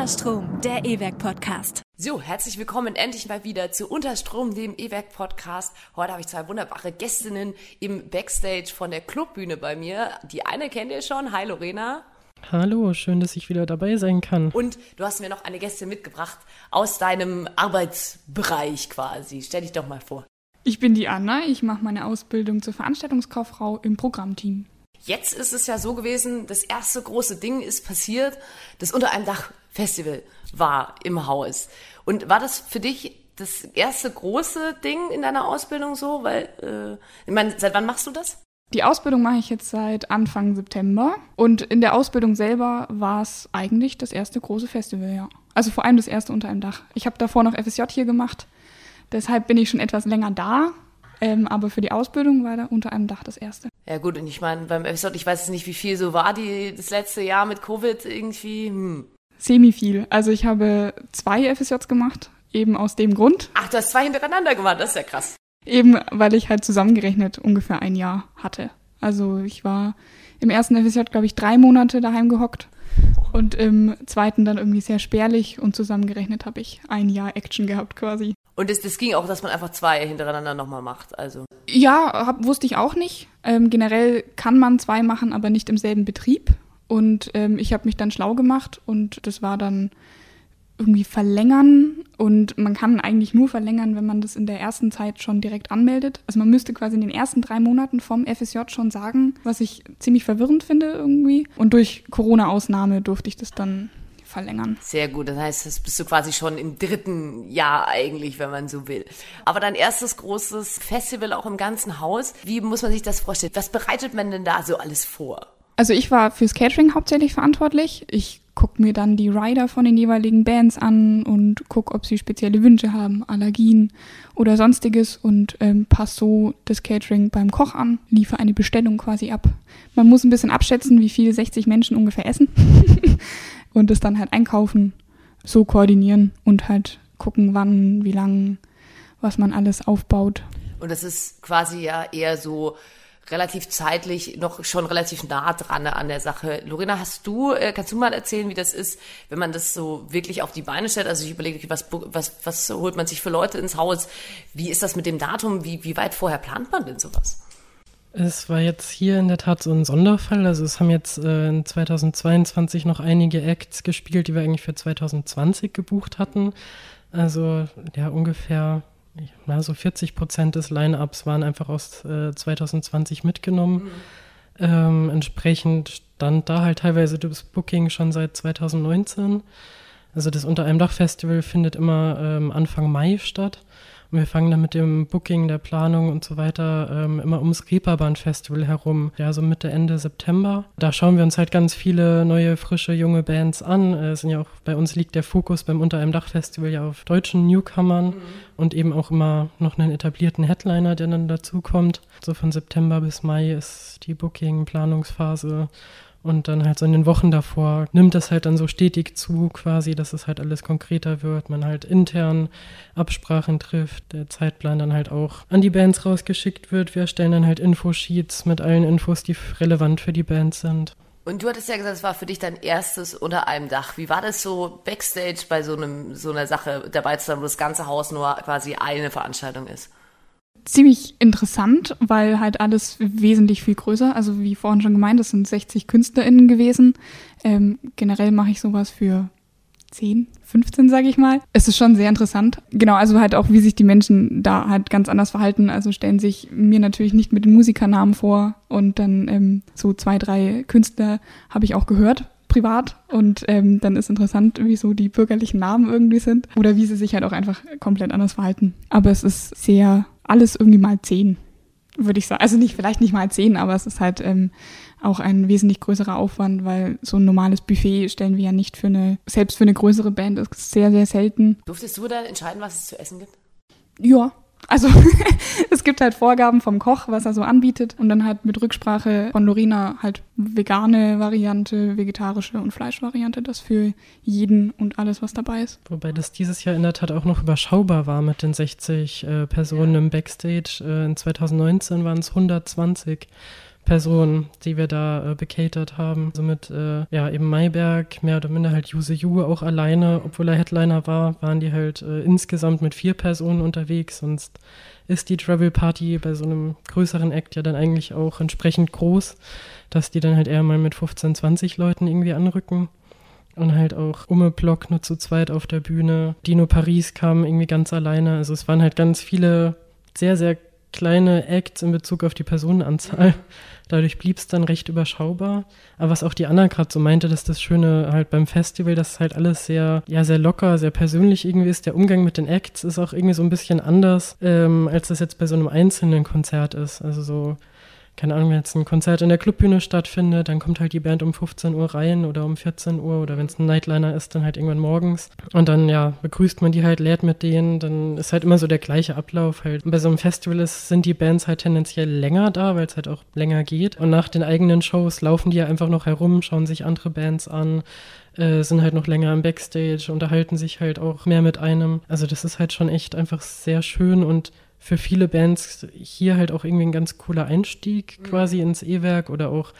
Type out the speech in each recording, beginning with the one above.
Unterstrom, der E-Werk-Podcast. So, herzlich willkommen endlich mal wieder zu Unterstrom, dem E-Werk-Podcast. Heute habe ich zwei wunderbare Gästinnen im Backstage von der Clubbühne bei mir. Die eine kennt ihr schon. Hi Lorena. Hallo, schön, dass ich wieder dabei sein kann. Und du hast mir noch eine Gästin mitgebracht aus deinem Arbeitsbereich quasi. Stell dich doch mal vor. Ich bin die Anna, ich mache meine Ausbildung zur Veranstaltungskauffrau im Programmteam. Jetzt ist es ja so gewesen, das erste große Ding ist passiert, das Unter einem Dach Festival war im Haus. Und war das für dich das erste große Ding in deiner Ausbildung so? Weil, äh, ich meine, seit wann machst du das? Die Ausbildung mache ich jetzt seit Anfang September und in der Ausbildung selber war es eigentlich das erste große Festival, ja. Also vor allem das erste unter einem Dach. Ich habe davor noch FSJ hier gemacht, deshalb bin ich schon etwas länger da, ähm, aber für die Ausbildung war da unter einem Dach das erste. Ja gut, und ich meine, beim FSJ, ich weiß jetzt nicht, wie viel so war die das letzte Jahr mit Covid irgendwie. Hm. Semi viel. Also ich habe zwei FSJs gemacht, eben aus dem Grund. Ach, du hast zwei hintereinander gemacht, das ist ja krass. Eben, weil ich halt zusammengerechnet ungefähr ein Jahr hatte. Also ich war im ersten FSJ, glaube ich, drei Monate daheim gehockt und im zweiten dann irgendwie sehr spärlich und zusammengerechnet habe ich ein Jahr Action gehabt quasi. Und das, das ging auch, dass man einfach zwei hintereinander nochmal macht. Also. Ja, hab, wusste ich auch nicht. Ähm, generell kann man zwei machen, aber nicht im selben Betrieb. Und ähm, ich habe mich dann schlau gemacht und das war dann irgendwie verlängern. Und man kann eigentlich nur verlängern, wenn man das in der ersten Zeit schon direkt anmeldet. Also man müsste quasi in den ersten drei Monaten vom FSJ schon sagen, was ich ziemlich verwirrend finde irgendwie. Und durch Corona-Ausnahme durfte ich das dann verlängern. Sehr gut, das heißt, das bist du quasi schon im dritten Jahr eigentlich, wenn man so will. Aber dein erstes großes Festival auch im ganzen Haus, wie muss man sich das vorstellen? Was bereitet man denn da so alles vor? Also ich war fürs Catering hauptsächlich verantwortlich. Ich gucke mir dann die Rider von den jeweiligen Bands an und gucke, ob sie spezielle Wünsche haben, Allergien oder sonstiges und ähm, passe so das Catering beim Koch an, liefere eine Bestellung quasi ab. Man muss ein bisschen abschätzen, wie viel 60 Menschen ungefähr essen und das dann halt einkaufen, so koordinieren und halt gucken, wann, wie lang, was man alles aufbaut. Und das ist quasi ja eher so relativ zeitlich noch schon relativ nah dran an der Sache. Lorena, hast du, äh, kannst du mal erzählen, wie das ist, wenn man das so wirklich auf die Beine stellt? Also ich überlege, was, was, was holt man sich für Leute ins Haus? Wie ist das mit dem Datum? Wie, wie weit vorher plant man denn sowas? Es war jetzt hier in der Tat so ein Sonderfall. Also es haben jetzt äh, in 2022 noch einige Acts gespielt, die wir eigentlich für 2020 gebucht hatten. Also ja, ungefähr na, so 40 Prozent des Line-Ups waren einfach aus äh, 2020 mitgenommen. Mhm. Ähm, entsprechend stand da halt teilweise das Booking schon seit 2019. Also das Unter einem Dach Festival findet immer ähm, Anfang Mai statt. Und wir fangen dann mit dem Booking, der Planung und so weiter ähm, immer ums Reeperbahn Festival herum, ja, so Mitte, Ende September. Da schauen wir uns halt ganz viele neue, frische, junge Bands an. Äh, sind ja auch, bei uns liegt der Fokus beim Unter einem Dach Festival ja auf deutschen Newcomern mhm. und eben auch immer noch einen etablierten Headliner, der dann dazukommt. So von September bis Mai ist die Booking-Planungsphase. Und dann halt so in den Wochen davor nimmt das halt dann so stetig zu, quasi, dass es halt alles konkreter wird, man halt intern Absprachen trifft, der Zeitplan dann halt auch an die Bands rausgeschickt wird. Wir erstellen dann halt Infosheets mit allen Infos, die relevant für die Bands sind. Und du hattest ja gesagt, es war für dich dein erstes unter einem Dach. Wie war das so backstage bei so einem so einer Sache dabei zu sein, wo das ganze Haus nur quasi eine Veranstaltung ist? Ziemlich interessant, weil halt alles wesentlich viel größer, also wie vorhin schon gemeint, das sind 60 KünstlerInnen gewesen. Ähm, generell mache ich sowas für 10, 15, sage ich mal. Es ist schon sehr interessant. Genau, also halt auch, wie sich die Menschen da halt ganz anders verhalten. Also stellen sich mir natürlich nicht mit den Musikernamen vor und dann ähm, so zwei, drei Künstler habe ich auch gehört privat und ähm, dann ist interessant, wie so die bürgerlichen Namen irgendwie sind oder wie sie sich halt auch einfach komplett anders verhalten. Aber es ist sehr alles irgendwie mal zehn, würde ich sagen. Also nicht, vielleicht nicht mal zehn, aber es ist halt ähm, auch ein wesentlich größerer Aufwand, weil so ein normales Buffet stellen wir ja nicht für eine, selbst für eine größere Band, ist sehr, sehr selten. Durftest du dann entscheiden, was es zu essen gibt? Ja, also es gibt halt Vorgaben vom Koch, was er so anbietet und dann halt mit Rücksprache von Lorena halt vegane Variante, vegetarische und Fleischvariante, das für jeden und alles, was dabei ist. Wobei das dieses Jahr in der Tat auch noch überschaubar war mit den 60 äh, Personen ja. im Backstage. Äh, in 2019 waren es 120 Personen, die wir da äh, bekatert haben. Somit, äh, ja, eben Mayberg, mehr oder minder halt Yuse Yu auch alleine, obwohl er Headliner war, waren die halt äh, insgesamt mit vier Personen unterwegs. Sonst ist die Travel Party bei so einem größeren Act ja dann eigentlich auch entsprechend groß, dass die dann halt eher mal mit 15, 20 Leuten irgendwie anrücken. Und halt auch Umme Block nur zu zweit auf der Bühne. Dino Paris kam irgendwie ganz alleine. Also es waren halt ganz viele sehr, sehr kleine Acts in Bezug auf die Personenanzahl. Dadurch blieb es dann recht überschaubar. Aber was auch die Anna gerade so meinte, dass das Schöne halt beim Festival, dass halt alles sehr, ja, sehr locker, sehr persönlich irgendwie ist. Der Umgang mit den Acts ist auch irgendwie so ein bisschen anders, ähm, als das jetzt bei so einem einzelnen Konzert ist. Also so keine Ahnung, wenn jetzt ein Konzert in der Clubbühne stattfindet, dann kommt halt die Band um 15 Uhr rein oder um 14 Uhr oder wenn es ein Nightliner ist, dann halt irgendwann morgens. Und dann, ja, begrüßt man die halt, lehrt mit denen, dann ist halt immer so der gleiche Ablauf halt. bei so einem Festival ist, sind die Bands halt tendenziell länger da, weil es halt auch länger geht. Und nach den eigenen Shows laufen die ja einfach noch herum, schauen sich andere Bands an, äh, sind halt noch länger im Backstage, unterhalten sich halt auch mehr mit einem. Also das ist halt schon echt einfach sehr schön und für viele Bands hier halt auch irgendwie ein ganz cooler Einstieg mhm. quasi ins E-Werk oder auch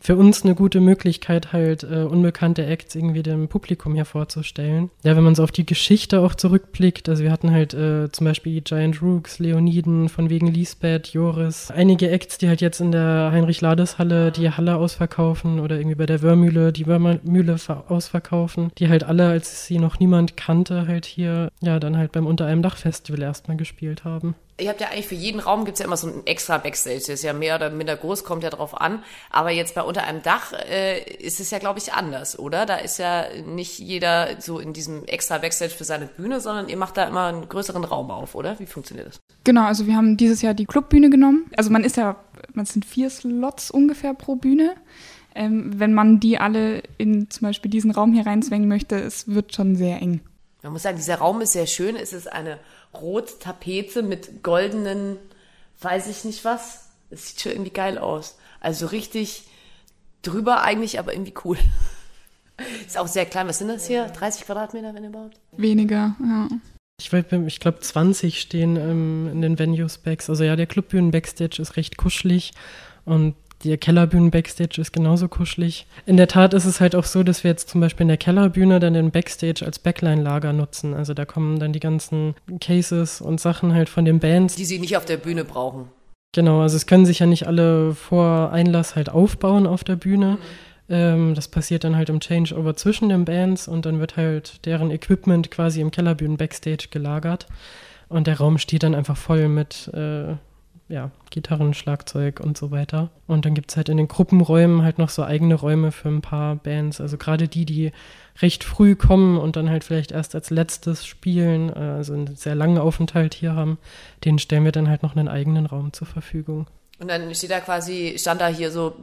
für uns eine gute Möglichkeit, halt äh, unbekannte Acts irgendwie dem Publikum hier vorzustellen. Ja, wenn man so auf die Geschichte auch zurückblickt, also wir hatten halt äh, zum Beispiel Giant Rooks, Leoniden, von wegen Lisbeth, Joris, einige Acts, die halt jetzt in der Heinrich-Lades-Halle die Halle ausverkaufen oder irgendwie bei der Wörmühle die Wörmühle ausverkaufen, die halt alle, als sie noch niemand kannte, halt hier, ja, dann halt beim Unter einem Dach Festival erstmal gespielt haben ihr habt ja eigentlich für jeden Raum gibt's ja immer so ein extra Backstage. Das ist ja mehr oder minder groß, kommt ja drauf an. Aber jetzt bei unter einem Dach äh, ist es ja, glaube ich, anders, oder? Da ist ja nicht jeder so in diesem extra Backstage für seine Bühne, sondern ihr macht da immer einen größeren Raum auf, oder? Wie funktioniert das? Genau, also wir haben dieses Jahr die Clubbühne genommen. Also man ist ja, man sind vier Slots ungefähr pro Bühne. Ähm, wenn man die alle in zum Beispiel diesen Raum hier reinzwängen möchte, es wird schon sehr eng. Man muss sagen, dieser Raum ist sehr schön. Es ist eine rote Tapete mit goldenen, weiß ich nicht was. Es sieht schon irgendwie geil aus. Also richtig drüber eigentlich, aber irgendwie cool. Ist auch sehr klein. Was sind das hier? 30 Quadratmeter, wenn überhaupt? Weniger, ja. Ich, ich glaube, 20 stehen ähm, in den Venues-Backs. Also ja, der Clubbühnen-Backstage ist recht kuschelig und die Kellerbühnen-Backstage ist genauso kuschelig. In der Tat ist es halt auch so, dass wir jetzt zum Beispiel in der Kellerbühne dann den Backstage als Backline-Lager nutzen. Also da kommen dann die ganzen Cases und Sachen halt von den Bands. Die sie nicht auf der Bühne brauchen. Genau, also es können sich ja nicht alle vor Einlass halt aufbauen auf der Bühne. Mhm. Ähm, das passiert dann halt im Changeover zwischen den Bands und dann wird halt deren Equipment quasi im Kellerbühnen-Backstage gelagert. Und der Raum steht dann einfach voll mit äh, ja, Gitarren, Schlagzeug und so weiter. Und dann gibt es halt in den Gruppenräumen halt noch so eigene Räume für ein paar Bands. Also gerade die, die recht früh kommen und dann halt vielleicht erst als letztes spielen, äh, also einen sehr langen Aufenthalt hier haben, denen stellen wir dann halt noch einen eigenen Raum zur Verfügung. Und dann steht da quasi, stand da hier so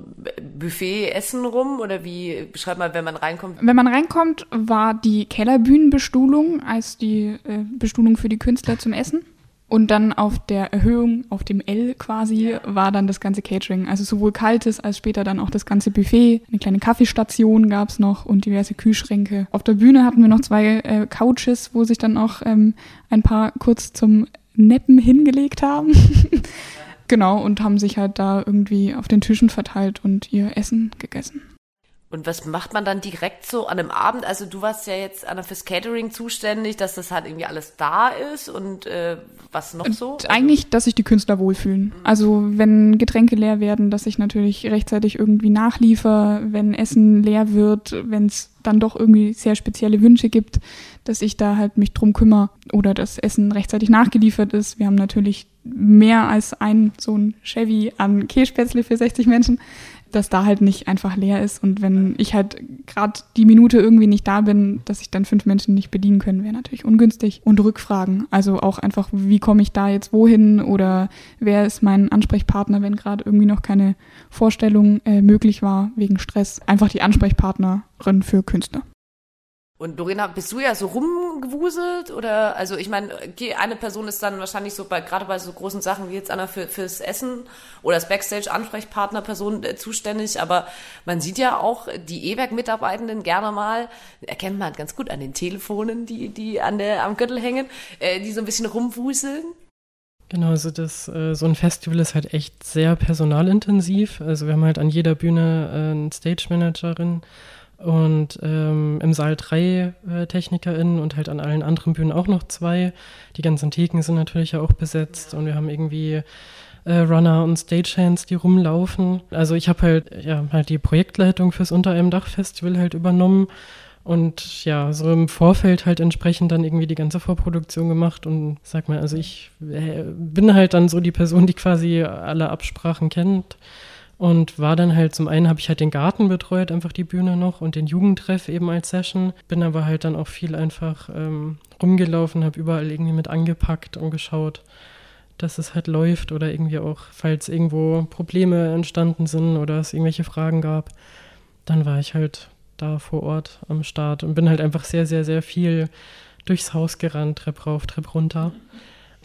Buffet-Essen rum oder wie beschreibt man, wenn man reinkommt? Wenn man reinkommt, war die Kellerbühnenbestuhlung als die äh, Bestuhlung für die Künstler zum Essen. Und dann auf der Erhöhung, auf dem L quasi, war dann das ganze Catering. Also sowohl kaltes als später dann auch das ganze Buffet. Eine kleine Kaffeestation gab's noch und diverse Kühlschränke. Auf der Bühne hatten wir noch zwei äh, Couches, wo sich dann auch ähm, ein paar kurz zum Neppen hingelegt haben. genau, und haben sich halt da irgendwie auf den Tischen verteilt und ihr Essen gegessen. Und was macht man dann direkt so an einem Abend? Also du warst ja jetzt an fürs Catering zuständig, dass das halt irgendwie alles da ist und äh, was noch so? Und eigentlich, dass sich die Künstler wohlfühlen. Also wenn Getränke leer werden, dass ich natürlich rechtzeitig irgendwie nachliefer, wenn Essen leer wird, wenn es dann doch irgendwie sehr spezielle Wünsche gibt, dass ich da halt mich drum kümmere oder das Essen rechtzeitig nachgeliefert ist. Wir haben natürlich mehr als ein so ein Chevy an Kässpätzle für 60 Menschen dass da halt nicht einfach leer ist und wenn ich halt gerade die Minute irgendwie nicht da bin, dass ich dann fünf Menschen nicht bedienen können, wäre natürlich ungünstig. Und Rückfragen, also auch einfach, wie komme ich da jetzt wohin oder wer ist mein Ansprechpartner, wenn gerade irgendwie noch keine Vorstellung äh, möglich war wegen Stress. Einfach die Ansprechpartnerin für Künstler. Und Lorena, bist du ja so rumgewuselt oder also ich meine, okay, eine Person ist dann wahrscheinlich so bei gerade bei so großen Sachen wie jetzt einer für, fürs Essen oder das Backstage Ansprechpartnerperson äh, zuständig, aber man sieht ja auch die E-Werk Mitarbeitenden gerne mal, erkennt man ganz gut an den Telefonen, die die an der am Gürtel hängen, äh, die so ein bisschen rumwuseln. Genau, also das, äh, so ein Festival ist halt echt sehr personalintensiv. Also wir haben halt an jeder Bühne äh, eine Stage Managerin und ähm, im Saal drei äh, TechnikerInnen und halt an allen anderen Bühnen auch noch zwei. Die ganzen Theken sind natürlich auch besetzt und wir haben irgendwie äh, Runner und Stagehands, die rumlaufen. Also ich habe halt, ja, halt die Projektleitung fürs Unter einem Dach Festival halt übernommen und ja, so im Vorfeld halt entsprechend dann irgendwie die ganze Vorproduktion gemacht und sag mal, also ich äh, bin halt dann so die Person, die quasi alle Absprachen kennt und war dann halt zum einen habe ich halt den Garten betreut, einfach die Bühne noch und den Jugendtreff eben als Session. Bin aber halt dann auch viel einfach ähm, rumgelaufen, habe überall irgendwie mit angepackt und geschaut, dass es halt läuft oder irgendwie auch, falls irgendwo Probleme entstanden sind oder es irgendwelche Fragen gab, dann war ich halt da vor Ort am Start und bin halt einfach sehr, sehr, sehr viel durchs Haus gerannt, Trepp rauf, Trepp runter.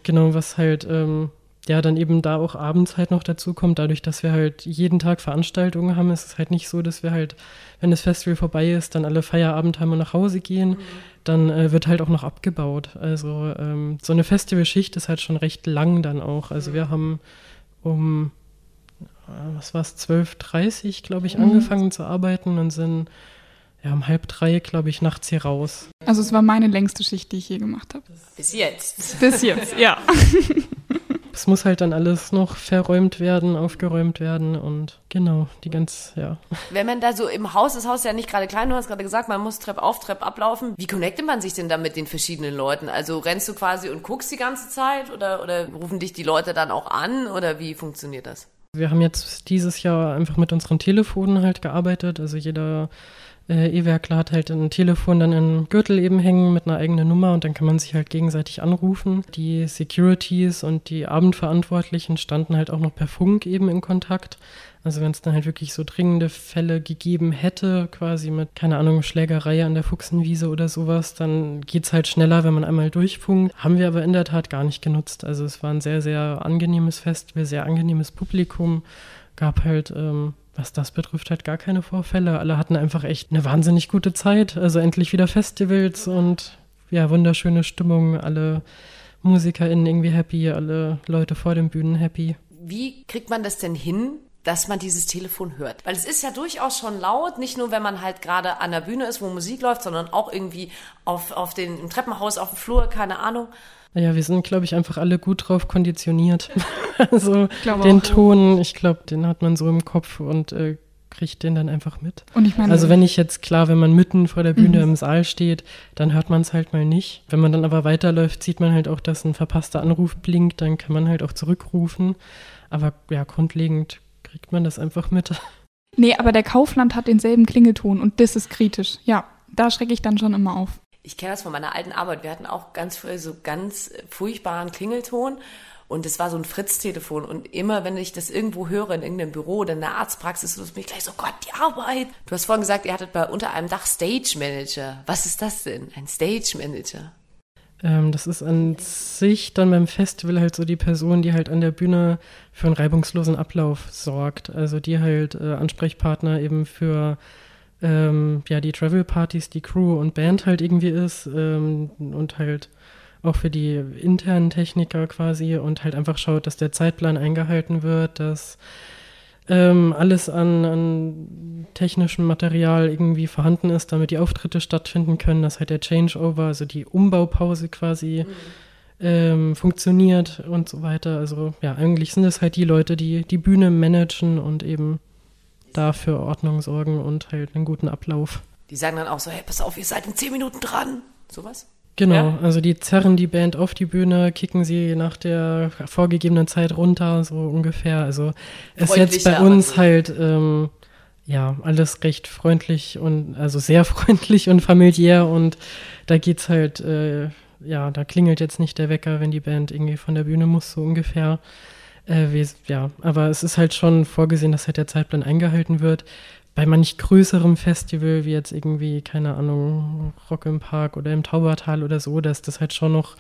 Genau, was halt ähm, ja dann eben da auch abends halt noch dazu kommt, dadurch, dass wir halt jeden Tag Veranstaltungen haben, ist es halt nicht so, dass wir halt, wenn das Festival vorbei ist, dann alle Feierabend haben und nach Hause gehen. Mhm. Dann äh, wird halt auch noch abgebaut. Also ähm, so eine Festivalschicht ist halt schon recht lang dann auch. Also mhm. wir haben um, äh, was war es, 12.30 glaube ich, mhm. angefangen zu arbeiten und sind ja, um halb drei, glaube ich, nachts hier raus. Also es war meine längste Schicht, die ich je gemacht habe. Bis jetzt. Bis jetzt, ja. Es muss halt dann alles noch verräumt werden, aufgeräumt werden und genau, die ganz, ja. Wenn man da so im Haus, das Haus ist ja nicht gerade klein, du hast gerade gesagt, man muss Trepp auf, Trepp ablaufen. Wie connectet man sich denn da mit den verschiedenen Leuten? Also rennst du quasi und guckst die ganze Zeit oder, oder rufen dich die Leute dann auch an oder wie funktioniert das? Wir haben jetzt dieses Jahr einfach mit unseren Telefonen halt gearbeitet. Also jeder äh, E-Werkler hat halt ein Telefon dann im Gürtel eben hängen mit einer eigenen Nummer und dann kann man sich halt gegenseitig anrufen. Die Securities und die Abendverantwortlichen standen halt auch noch per Funk eben in Kontakt. Also wenn es dann halt wirklich so dringende Fälle gegeben hätte, quasi mit, keine Ahnung, Schlägerei an der Fuchsenwiese oder sowas, dann geht es halt schneller, wenn man einmal durchfunkt. Haben wir aber in der Tat gar nicht genutzt. Also es war ein sehr, sehr angenehmes Festival, sehr angenehmes Publikum. Gab halt ähm, was das betrifft, halt gar keine Vorfälle. Alle hatten einfach echt eine wahnsinnig gute Zeit. Also endlich wieder Festivals und ja, wunderschöne Stimmung. Alle MusikerInnen irgendwie happy, alle Leute vor den Bühnen happy. Wie kriegt man das denn hin, dass man dieses Telefon hört. Weil es ist ja durchaus schon laut, nicht nur wenn man halt gerade an der Bühne ist, wo Musik läuft, sondern auch irgendwie auf, auf den, im Treppenhaus, auf dem Flur, keine Ahnung. Naja, wir sind, glaube ich, einfach alle gut drauf konditioniert. also den auch, Ton, ich glaube, den hat man so im Kopf und äh, kriegt den dann einfach mit. Und ich meine, also wenn ich jetzt, klar, wenn man mitten vor der Bühne mhm. im Saal steht, dann hört man es halt mal nicht. Wenn man dann aber weiterläuft, sieht man halt auch, dass ein verpasster Anruf blinkt, dann kann man halt auch zurückrufen. Aber ja, grundlegend kriegt man das einfach mit. Nee, aber der Kaufland hat denselben Klingelton und das ist kritisch. Ja, da schrecke ich dann schon immer auf ich kenne das von meiner alten Arbeit. Wir hatten auch ganz früh so ganz furchtbaren Klingelton. Und es war so ein Fritz-Telefon. Und immer, wenn ich das irgendwo höre, in irgendeinem Büro oder in der Arztpraxis, ist mich gleich so, Gott, die Arbeit. Du hast vorhin gesagt, ihr hattet bei unter einem Dach Stage Manager. Was ist das denn? Ein Stage Manager? Ähm, das ist an sich dann beim Festival halt so die Person, die halt an der Bühne für einen reibungslosen Ablauf sorgt. Also die halt äh, Ansprechpartner eben für ähm, ja, die Travel-Partys, die Crew und Band halt irgendwie ist ähm, und halt auch für die internen Techniker quasi und halt einfach schaut, dass der Zeitplan eingehalten wird, dass ähm, alles an, an technischem Material irgendwie vorhanden ist, damit die Auftritte stattfinden können, dass halt der Changeover, also die Umbaupause quasi mhm. ähm, funktioniert und so weiter. Also ja, eigentlich sind es halt die Leute, die die Bühne managen und eben da für Ordnung sorgen und halt einen guten Ablauf. Die sagen dann auch so, hey, pass auf, ihr seid in zehn Minuten dran. Sowas? Genau, ja. also die zerren die Band auf die Bühne, kicken sie nach der vorgegebenen Zeit runter, so ungefähr. Also ist jetzt bei uns halt ähm, ja alles recht freundlich und also sehr freundlich und familiär und da geht's halt, äh, ja, da klingelt jetzt nicht der Wecker, wenn die Band irgendwie von der Bühne muss, so ungefähr. Äh, ja, aber es ist halt schon vorgesehen, dass halt der Zeitplan eingehalten wird. Bei manch größerem Festival, wie jetzt irgendwie, keine Ahnung, Rock im Park oder im Taubertal oder so, da ist das halt schon noch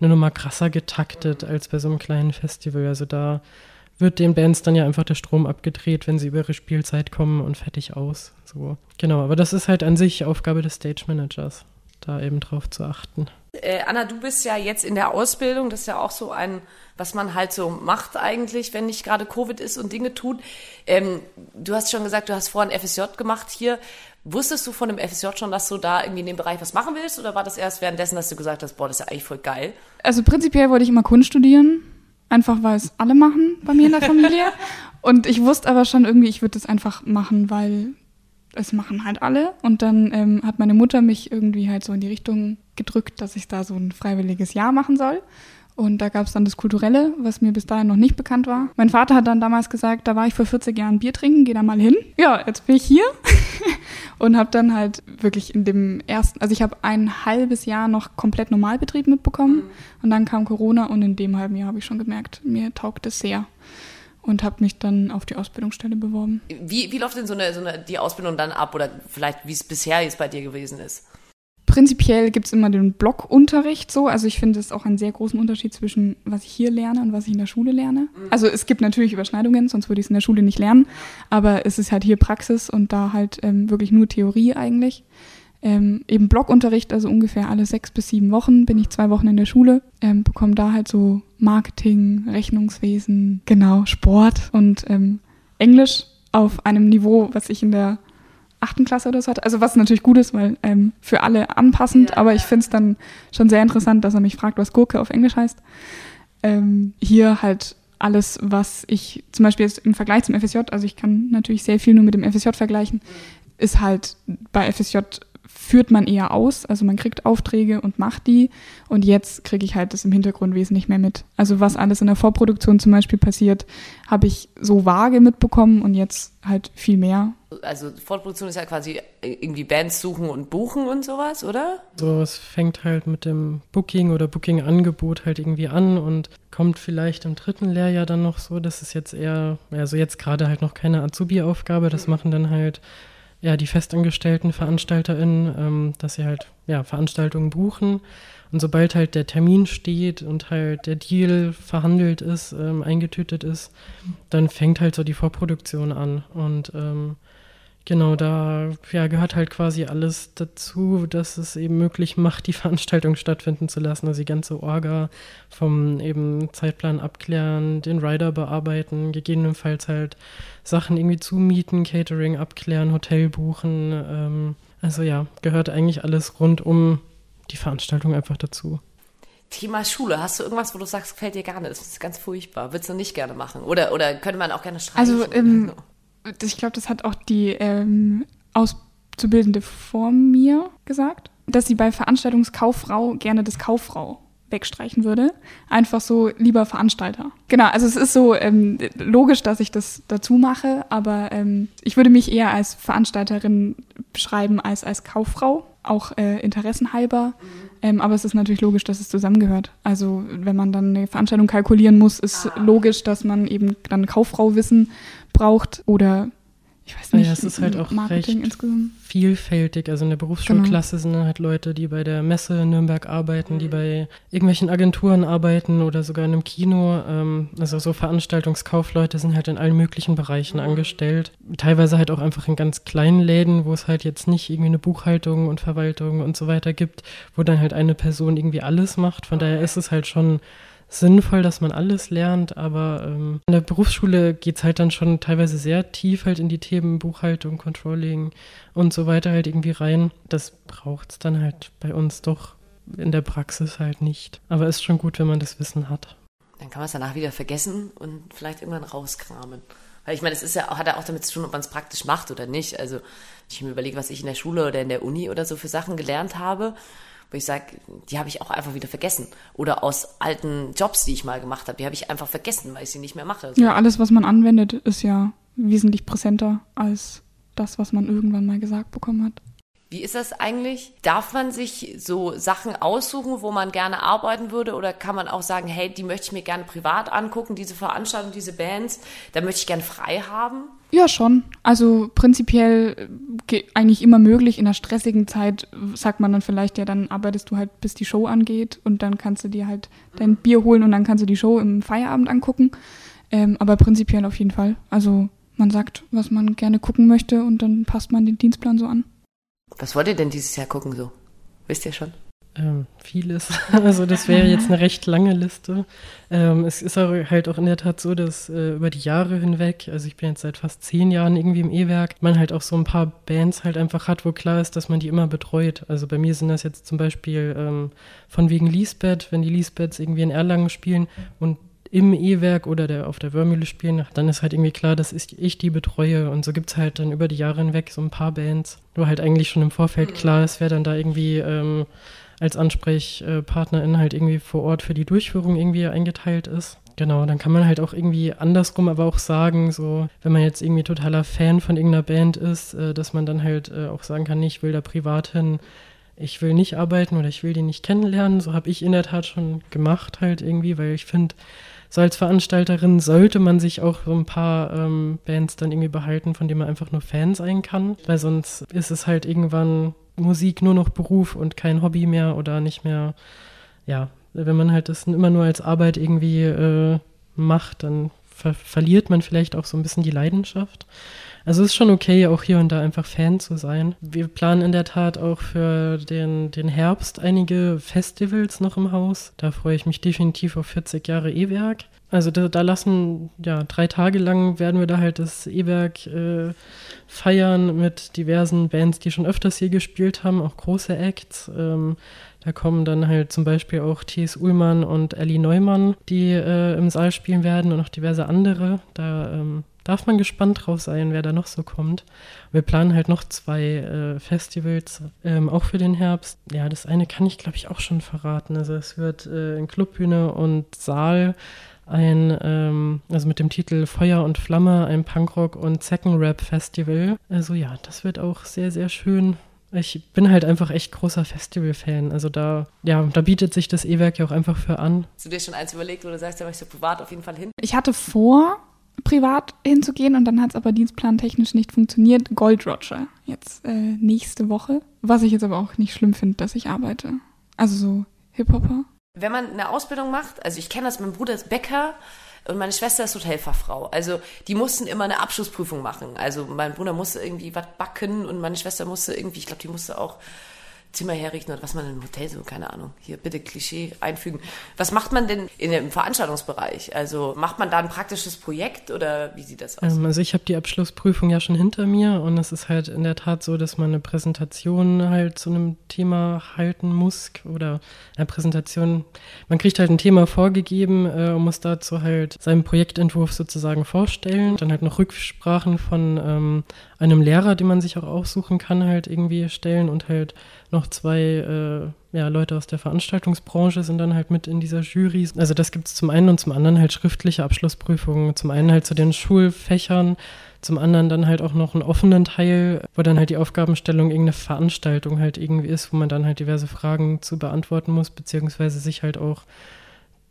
eine Nummer krasser getaktet als bei so einem kleinen Festival. Also da wird den Bands dann ja einfach der Strom abgedreht, wenn sie über ihre Spielzeit kommen und fertig aus. So. Genau, aber das ist halt an sich Aufgabe des Stage Managers, da eben drauf zu achten. Äh, Anna, du bist ja jetzt in der Ausbildung. Das ist ja auch so ein, was man halt so macht eigentlich, wenn nicht gerade Covid ist und Dinge tut. Ähm, du hast schon gesagt, du hast vorhin FSJ gemacht hier. Wusstest du von dem FSJ schon, dass du da irgendwie in dem Bereich was machen willst? Oder war das erst währenddessen, dass du gesagt hast, boah, das ist ja eigentlich voll geil? Also prinzipiell wollte ich immer Kunst studieren. Einfach weil es alle machen bei mir in der Familie. und ich wusste aber schon irgendwie, ich würde das einfach machen, weil es machen halt alle. Und dann ähm, hat meine Mutter mich irgendwie halt so in die Richtung gedrückt, dass ich da so ein freiwilliges Jahr machen soll. Und da gab es dann das Kulturelle, was mir bis dahin noch nicht bekannt war. Mein Vater hat dann damals gesagt, da war ich vor 40 Jahren Bier trinken, geh da mal hin. Ja, jetzt bin ich hier und habe dann halt wirklich in dem ersten, also ich habe ein halbes Jahr noch komplett Normalbetrieb mitbekommen mhm. und dann kam Corona und in dem halben Jahr habe ich schon gemerkt, mir taugt es sehr und habe mich dann auf die Ausbildungsstelle beworben. Wie, wie läuft denn so eine, so eine die Ausbildung dann ab oder vielleicht wie es bisher jetzt bei dir gewesen ist? Prinzipiell gibt es immer den Blockunterricht so. Also ich finde es auch einen sehr großen Unterschied zwischen was ich hier lerne und was ich in der Schule lerne. Mhm. Also es gibt natürlich Überschneidungen, sonst würde ich es in der Schule nicht lernen. Aber es ist halt hier Praxis und da halt ähm, wirklich nur Theorie eigentlich ähm, eben Blockunterricht, also ungefähr alle sechs bis sieben Wochen bin ich zwei Wochen in der Schule, ähm, bekomme da halt so Marketing, Rechnungswesen, genau, Sport und ähm, Englisch auf einem Niveau, was ich in der achten Klasse oder so hatte. Also was natürlich gut ist, weil ähm, für alle anpassend, ja. aber ich finde es dann schon sehr interessant, dass er mich fragt, was Gurke auf Englisch heißt. Ähm, hier halt alles, was ich zum Beispiel jetzt im Vergleich zum FSJ, also ich kann natürlich sehr viel nur mit dem FSJ vergleichen, ist halt bei FSJ führt man eher aus, also man kriegt Aufträge und macht die und jetzt kriege ich halt das im Hintergrund wesentlich mehr mit. Also was alles in der Vorproduktion zum Beispiel passiert, habe ich so vage mitbekommen und jetzt halt viel mehr. Also Vorproduktion ist ja quasi irgendwie Bands suchen und buchen und sowas, oder? So, es fängt halt mit dem Booking oder Booking-Angebot halt irgendwie an und kommt vielleicht im dritten Lehrjahr dann noch so, das ist jetzt eher, also jetzt gerade halt noch keine Azubi-Aufgabe, das machen dann halt ja, die festangestellten VeranstalterInnen, ähm, dass sie halt ja, Veranstaltungen buchen. Und sobald halt der Termin steht und halt der Deal verhandelt ist, ähm, eingetütet ist, dann fängt halt so die Vorproduktion an. Und ähm, Genau, da ja, gehört halt quasi alles dazu, dass es eben möglich macht, die Veranstaltung stattfinden zu lassen. Also die ganze Orga vom eben Zeitplan abklären, den Rider bearbeiten, gegebenenfalls halt Sachen irgendwie zumieten, Catering abklären, Hotel buchen. Ähm, also ja, gehört eigentlich alles rund um die Veranstaltung einfach dazu. Thema Schule, hast du irgendwas, wo du sagst, gefällt dir gar nicht? Das ist ganz furchtbar. Würdest du nicht gerne machen? Oder, oder könnte man auch gerne streichen? Also, ähm, ich glaube, das hat auch die ähm, Auszubildende vor mir gesagt, dass sie bei Veranstaltungskauffrau gerne das Kauffrau wegstreichen würde. Einfach so lieber Veranstalter. Genau, also es ist so ähm, logisch, dass ich das dazu mache, aber ähm, ich würde mich eher als Veranstalterin beschreiben als als Kauffrau, auch äh, interessenhalber. Ähm, aber es ist natürlich logisch, dass es zusammengehört. Also wenn man dann eine Veranstaltung kalkulieren muss, ist ah. logisch, dass man eben dann Kauffrauwissen braucht oder ich weiß nicht, ja, es ist halt auch Marketing recht insgesamt. vielfältig. Also in der Berufsschulklasse genau. sind halt Leute, die bei der Messe in Nürnberg arbeiten, die bei irgendwelchen Agenturen arbeiten oder sogar in einem Kino. Ähm, also so Veranstaltungskaufleute sind halt in allen möglichen Bereichen mhm. angestellt. Teilweise halt auch einfach in ganz kleinen Läden, wo es halt jetzt nicht irgendwie eine Buchhaltung und Verwaltung und so weiter gibt, wo dann halt eine Person irgendwie alles macht. Von daher ist es halt schon sinnvoll, dass man alles lernt, aber ähm, in der Berufsschule geht es halt dann schon teilweise sehr tief halt in die Themen Buchhaltung, Controlling und so weiter halt irgendwie rein. Das braucht es dann halt bei uns doch in der Praxis halt nicht. Aber ist schon gut, wenn man das Wissen hat. Dann kann man es danach wieder vergessen und vielleicht irgendwann rauskramen. Weil ich meine, es ist ja, hat ja auch damit zu tun, ob man es praktisch macht oder nicht. Also, ich mir überlege, was ich in der Schule oder in der Uni oder so für Sachen gelernt habe wo ich sage, die habe ich auch einfach wieder vergessen. Oder aus alten Jobs, die ich mal gemacht habe, die habe ich einfach vergessen, weil ich sie nicht mehr mache. Ja, alles, was man anwendet, ist ja wesentlich präsenter als das, was man irgendwann mal gesagt bekommen hat. Wie ist das eigentlich? Darf man sich so Sachen aussuchen, wo man gerne arbeiten würde? Oder kann man auch sagen, hey, die möchte ich mir gerne privat angucken, diese Veranstaltung, diese Bands, da möchte ich gerne frei haben? Ja, schon. Also prinzipiell äh, eigentlich immer möglich. In einer stressigen Zeit sagt man dann vielleicht, ja, dann arbeitest du halt, bis die Show angeht und dann kannst du dir halt dein Bier holen und dann kannst du die Show im Feierabend angucken. Ähm, aber prinzipiell auf jeden Fall. Also man sagt, was man gerne gucken möchte und dann passt man den Dienstplan so an. Was wollt ihr denn dieses Jahr gucken so? Wisst ihr schon? Ähm, vieles. Also das wäre jetzt eine recht lange Liste. Ähm, es ist halt auch in der Tat so, dass äh, über die Jahre hinweg, also ich bin jetzt seit fast zehn Jahren irgendwie im E-Werk, man halt auch so ein paar Bands halt einfach hat, wo klar ist, dass man die immer betreut. Also bei mir sind das jetzt zum Beispiel ähm, von wegen Lisbeth, wenn die Lisbeths irgendwie in Erlangen spielen und im E-Werk oder der, auf der Wörmühle spielen, dann ist halt irgendwie klar, dass ich die betreue. Und so gibt es halt dann über die Jahre hinweg so ein paar Bands, wo halt eigentlich schon im Vorfeld klar ist, wer dann da irgendwie ähm, als Ansprechpartnerin halt irgendwie vor Ort für die Durchführung irgendwie eingeteilt ist. Genau, dann kann man halt auch irgendwie andersrum aber auch sagen, so, wenn man jetzt irgendwie totaler Fan von irgendeiner Band ist, äh, dass man dann halt äh, auch sagen kann, ich will da privat hin, ich will nicht arbeiten oder ich will die nicht kennenlernen. So habe ich in der Tat schon gemacht halt irgendwie, weil ich finde, so als Veranstalterin sollte man sich auch so ein paar ähm, Bands dann irgendwie behalten, von denen man einfach nur Fan sein kann, weil sonst ist es halt irgendwann Musik nur noch Beruf und kein Hobby mehr oder nicht mehr, ja, wenn man halt das immer nur als Arbeit irgendwie äh, macht, dann ver verliert man vielleicht auch so ein bisschen die Leidenschaft. Also es ist schon okay, auch hier und da einfach Fan zu sein. Wir planen in der Tat auch für den, den Herbst einige Festivals noch im Haus. Da freue ich mich definitiv auf 40 Jahre E-Werk. Also da, da, lassen, ja, drei Tage lang werden wir da halt das E-Werk äh, feiern mit diversen Bands, die schon öfters hier gespielt haben, auch große Acts. Ähm, da kommen dann halt zum Beispiel auch T.S. Ullmann und Ellie Neumann, die äh, im Saal spielen werden und noch diverse andere. Da ähm, darf man gespannt drauf sein, wer da noch so kommt. Wir planen halt noch zwei äh, Festivals, ähm, auch für den Herbst. Ja, das eine kann ich, glaube ich, auch schon verraten. Also es wird äh, in Clubbühne und Saal ein, ähm, also mit dem Titel Feuer und Flamme, ein Punkrock- und Zeckenrap-Festival. Also ja, das wird auch sehr, sehr schön. Ich bin halt einfach echt großer Festival-Fan. Also da, ja, da bietet sich das E-Werk ja auch einfach für an. Hast du dir schon eins überlegt, wo du sagst, da möchtest du privat auf jeden Fall hin? Ich hatte vor, privat hinzugehen und dann hat es aber dienstplantechnisch nicht funktioniert. Gold Roger jetzt äh, nächste Woche. Was ich jetzt aber auch nicht schlimm finde, dass ich arbeite. Also so Hip-Hopper wenn man eine Ausbildung macht, also ich kenne das, mein Bruder ist Bäcker und meine Schwester ist Hotelfachfrau. Also die mussten immer eine Abschlussprüfung machen. Also mein Bruder musste irgendwie was backen und meine Schwester musste irgendwie, ich glaube, die musste auch Zimmer herrichten oder was man im Hotel so, keine Ahnung, hier bitte Klischee einfügen. Was macht man denn in dem Veranstaltungsbereich? Also macht man da ein praktisches Projekt oder wie sieht das aus? Ähm, also ich habe die Abschlussprüfung ja schon hinter mir und es ist halt in der Tat so, dass man eine Präsentation halt zu einem Thema halten muss oder eine Präsentation, man kriegt halt ein Thema vorgegeben äh, und muss dazu halt seinen Projektentwurf sozusagen vorstellen, dann halt noch Rücksprachen von ähm, einem Lehrer, den man sich auch aussuchen kann, halt irgendwie stellen und halt noch zwei äh, ja, Leute aus der Veranstaltungsbranche sind dann halt mit in dieser Jury. Also das gibt es zum einen und zum anderen halt schriftliche Abschlussprüfungen, zum einen halt zu den Schulfächern, zum anderen dann halt auch noch einen offenen Teil, wo dann halt die Aufgabenstellung irgendeine Veranstaltung halt irgendwie ist, wo man dann halt diverse Fragen zu beantworten muss, beziehungsweise sich halt auch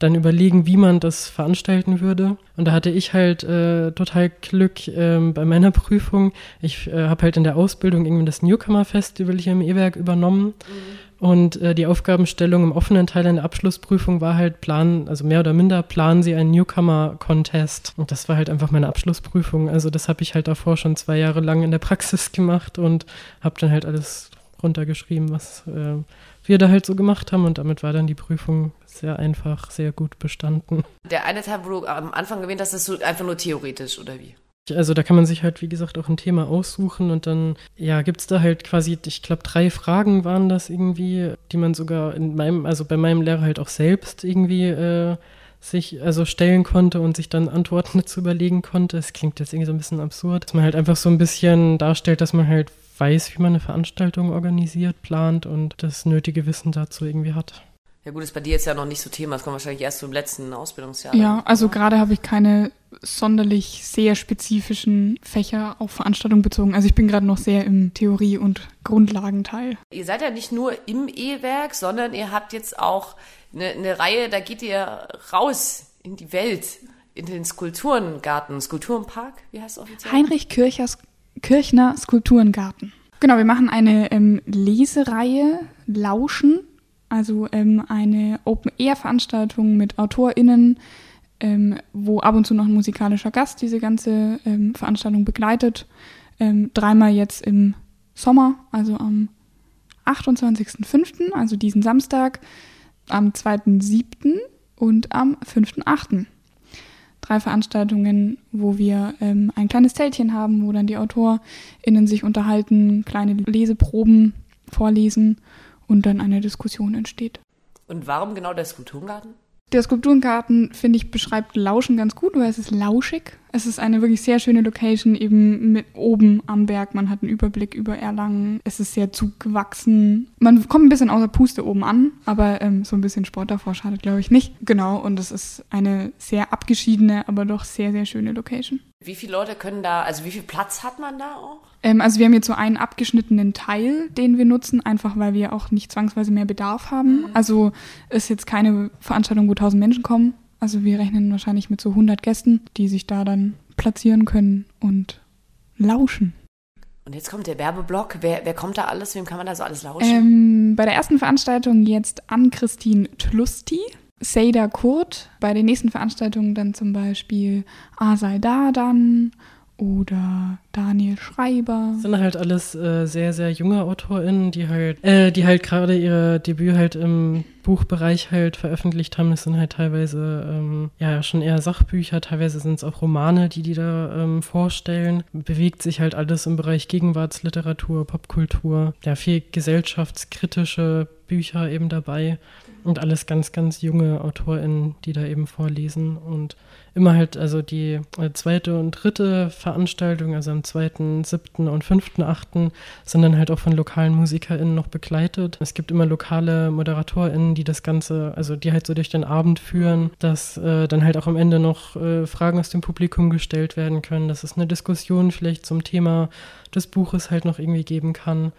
dann überlegen, wie man das veranstalten würde. Und da hatte ich halt äh, total Glück ähm, bei meiner Prüfung. Ich äh, habe halt in der Ausbildung irgendwie das Newcomer Festival hier im E-Werk übernommen. Mhm. Und äh, die Aufgabenstellung im offenen Teil in der Abschlussprüfung war halt planen, also mehr oder minder planen sie einen Newcomer-Contest. Und das war halt einfach meine Abschlussprüfung. Also das habe ich halt davor schon zwei Jahre lang in der Praxis gemacht und habe dann halt alles runtergeschrieben, was äh, wir da halt so gemacht haben. Und damit war dann die Prüfung sehr einfach, sehr gut bestanden. Der eine Teil, wo du am Anfang erwähnt hast, ist so einfach nur theoretisch, oder wie? Also da kann man sich halt, wie gesagt, auch ein Thema aussuchen und dann, ja, gibt es da halt quasi, ich glaube, drei Fragen waren das irgendwie, die man sogar in meinem, also bei meinem Lehrer halt auch selbst irgendwie äh, sich also stellen konnte und sich dann Antworten dazu überlegen konnte. Es klingt jetzt irgendwie so ein bisschen absurd, dass man halt einfach so ein bisschen darstellt, dass man halt weiß, wie man eine Veranstaltung organisiert, plant und das nötige Wissen dazu irgendwie hat. Ja gut, ist bei dir jetzt ja noch nicht so Thema, das kommt wahrscheinlich erst zum letzten Ausbildungsjahr. Ja, also gerade habe ich keine sonderlich sehr spezifischen Fächer auf Veranstaltungen bezogen. Also ich bin gerade noch sehr im Theorie- und Grundlagenteil. Ihr seid ja nicht nur im E-Werk, sondern ihr habt jetzt auch eine, eine Reihe, da geht ihr raus in die Welt, in den Skulpturengarten, Skulpturenpark, wie heißt es offiziell? Heinrich Kirchers, Kirchner Skulpturengarten. Genau, wir machen eine ähm, Lesereihe Lauschen also ähm, eine Open-Air-Veranstaltung mit AutorInnen, ähm, wo ab und zu noch ein musikalischer Gast diese ganze ähm, Veranstaltung begleitet. Ähm, dreimal jetzt im Sommer, also am 28.05., also diesen Samstag, am 2.07. und am 5.08. Drei Veranstaltungen, wo wir ähm, ein kleines Zeltchen haben, wo dann die AutorInnen sich unterhalten, kleine Leseproben vorlesen und dann eine Diskussion entsteht. Und warum genau der Skulpturengarten? Der Skulpturengarten, finde ich, beschreibt Lauschen ganz gut, weil es ist lauschig. Es ist eine wirklich sehr schöne Location, eben mit oben am Berg. Man hat einen Überblick über Erlangen. Es ist sehr zugewachsen. Man kommt ein bisschen außer Puste oben an, aber ähm, so ein bisschen Sport davor schadet, glaube ich, nicht. Genau, und es ist eine sehr abgeschiedene, aber doch sehr, sehr schöne Location. Wie viele Leute können da, also wie viel Platz hat man da auch? Ähm, also wir haben jetzt so einen abgeschnittenen Teil, den wir nutzen, einfach weil wir auch nicht zwangsweise mehr Bedarf haben. Mhm. Also ist jetzt keine Veranstaltung, wo 1000 Menschen kommen. Also wir rechnen wahrscheinlich mit so 100 Gästen, die sich da dann platzieren können und lauschen. Und jetzt kommt der Werbeblock. Wer, wer kommt da alles? Wem kann man da so alles lauschen? Ähm, bei der ersten Veranstaltung jetzt Ann-Christine Tlusti. Seida Kurt, bei den nächsten Veranstaltungen dann zum Beispiel Asai Dadan oder Daniel Schreiber. Das sind halt alles äh, sehr, sehr junge AutorInnen, die halt, äh, die halt gerade ihr Debüt halt im Buchbereich halt veröffentlicht haben. Das sind halt teilweise ähm, ja schon eher Sachbücher, teilweise sind es auch Romane, die die da ähm, vorstellen. Bewegt sich halt alles im Bereich Gegenwartsliteratur, Popkultur, ja viel gesellschaftskritische Bücher eben dabei und alles ganz, ganz junge AutorInnen, die da eben vorlesen und immer halt, also die äh, zweite und dritte Veranstaltung, also am zweiten, siebten und fünften, achten, sind dann halt auch von lokalen MusikerInnen noch begleitet. Es gibt immer lokale ModeratorInnen, die das Ganze, also die halt so durch den Abend führen, dass äh, dann halt auch am Ende noch äh, Fragen aus dem Publikum gestellt werden können, dass es eine Diskussion vielleicht zum Thema des Buches halt noch irgendwie geben kann.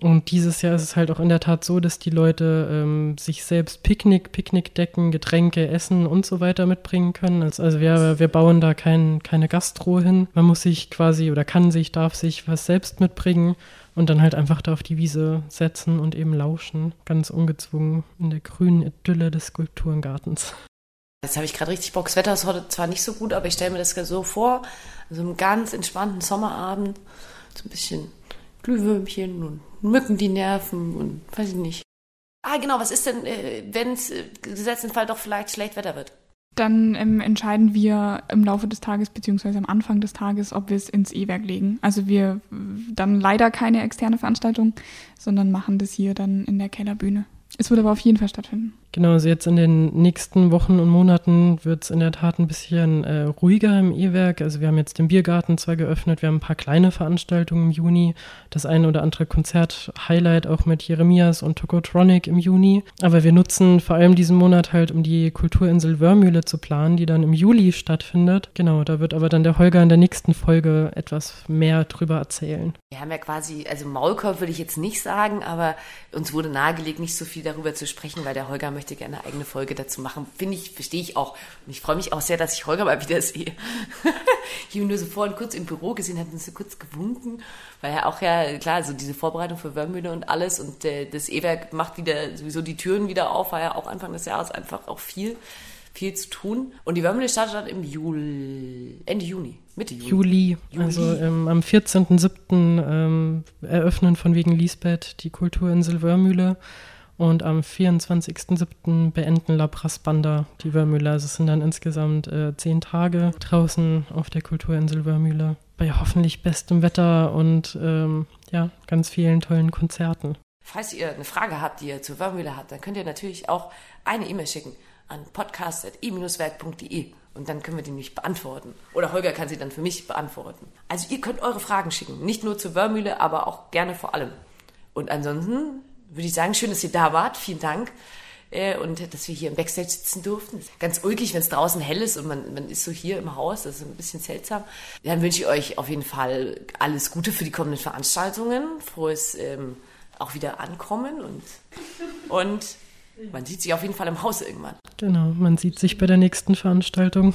Und dieses Jahr ist es halt auch in der Tat so, dass die Leute ähm, sich selbst Picknick, Picknickdecken, Getränke, Essen und so weiter mitbringen können. Also, also wir, wir bauen da kein, keine Gastro hin. Man muss sich quasi oder kann sich, darf sich was selbst mitbringen und dann halt einfach da auf die Wiese setzen und eben lauschen. Ganz ungezwungen in der grünen Idylle des Skulpturengartens. Jetzt habe ich gerade richtig Bock. Das Wetter ist heute zwar nicht so gut, aber ich stelle mir das so vor, so einen ganz entspannten Sommerabend, so ein bisschen Glühwürmchen und Mücken, die nerven und weiß ich nicht. Ah, genau, was ist denn, äh, wenn es äh, gesetzt im Fall doch vielleicht schlecht Wetter wird? Dann ähm, entscheiden wir im Laufe des Tages beziehungsweise am Anfang des Tages, ob wir es ins E-Werk legen. Also wir dann leider keine externe Veranstaltung, sondern machen das hier dann in der Kellerbühne. Es wird aber auf jeden Fall stattfinden. Genau, also jetzt in den nächsten Wochen und Monaten wird es in der Tat ein bisschen äh, ruhiger im E-Werk. Also wir haben jetzt den Biergarten zwar geöffnet, wir haben ein paar kleine Veranstaltungen im Juni, das eine oder andere Konzert-Highlight auch mit Jeremias und Tokotronic im Juni. Aber wir nutzen vor allem diesen Monat halt, um die Kulturinsel Wörmühle zu planen, die dann im Juli stattfindet. Genau, da wird aber dann der Holger in der nächsten Folge etwas mehr drüber erzählen. Wir haben ja quasi, also Maulkorb würde ich jetzt nicht sagen, aber uns wurde nahegelegt, nicht so viel darüber zu sprechen, weil der Holger möchte gerne eine eigene Folge dazu machen. Finde ich, verstehe ich auch. Und ich freue mich auch sehr, dass ich Holger mal wieder sehe. ich habe ihn nur so vorhin kurz im Büro gesehen, hat uns so kurz gewunken, weil er auch ja, klar, so diese Vorbereitung für Wörmühle und alles und äh, das E-Werk macht wieder sowieso die Türen wieder auf, war ja auch Anfang des Jahres einfach auch viel viel zu tun. Und die Wörmühle startet dann im Juli, Ende Juni, Mitte Juli. Juli. Juli. Also ähm, am 14.07. Ähm, eröffnen von wegen Lisbeth die Kulturinsel Wörmühle. Und am 24.07. beenden La Banda die Wörmühle. Also es sind dann insgesamt äh, zehn Tage draußen auf der Kulturinsel Wörmühle. Bei hoffentlich bestem Wetter und ähm, ja, ganz vielen tollen Konzerten. Falls ihr eine Frage habt, die ihr zur Wörmühle habt, dann könnt ihr natürlich auch eine E-Mail schicken an podcast.e-werk.de und dann können wir die nicht beantworten. Oder Holger kann sie dann für mich beantworten. Also ihr könnt eure Fragen schicken. Nicht nur zur Wörmühle, aber auch gerne vor allem. Und ansonsten würde ich sagen, schön, dass ihr da wart. Vielen Dank. Äh, und dass wir hier im Backstage sitzen durften. Ganz ulkig, wenn es draußen hell ist und man, man ist so hier im Haus, das ist ein bisschen seltsam. Dann wünsche ich euch auf jeden Fall alles Gute für die kommenden Veranstaltungen, frohes ähm, auch wieder ankommen und, und man sieht sich auf jeden Fall im Haus irgendwann. Genau, man sieht sich bei der nächsten Veranstaltung.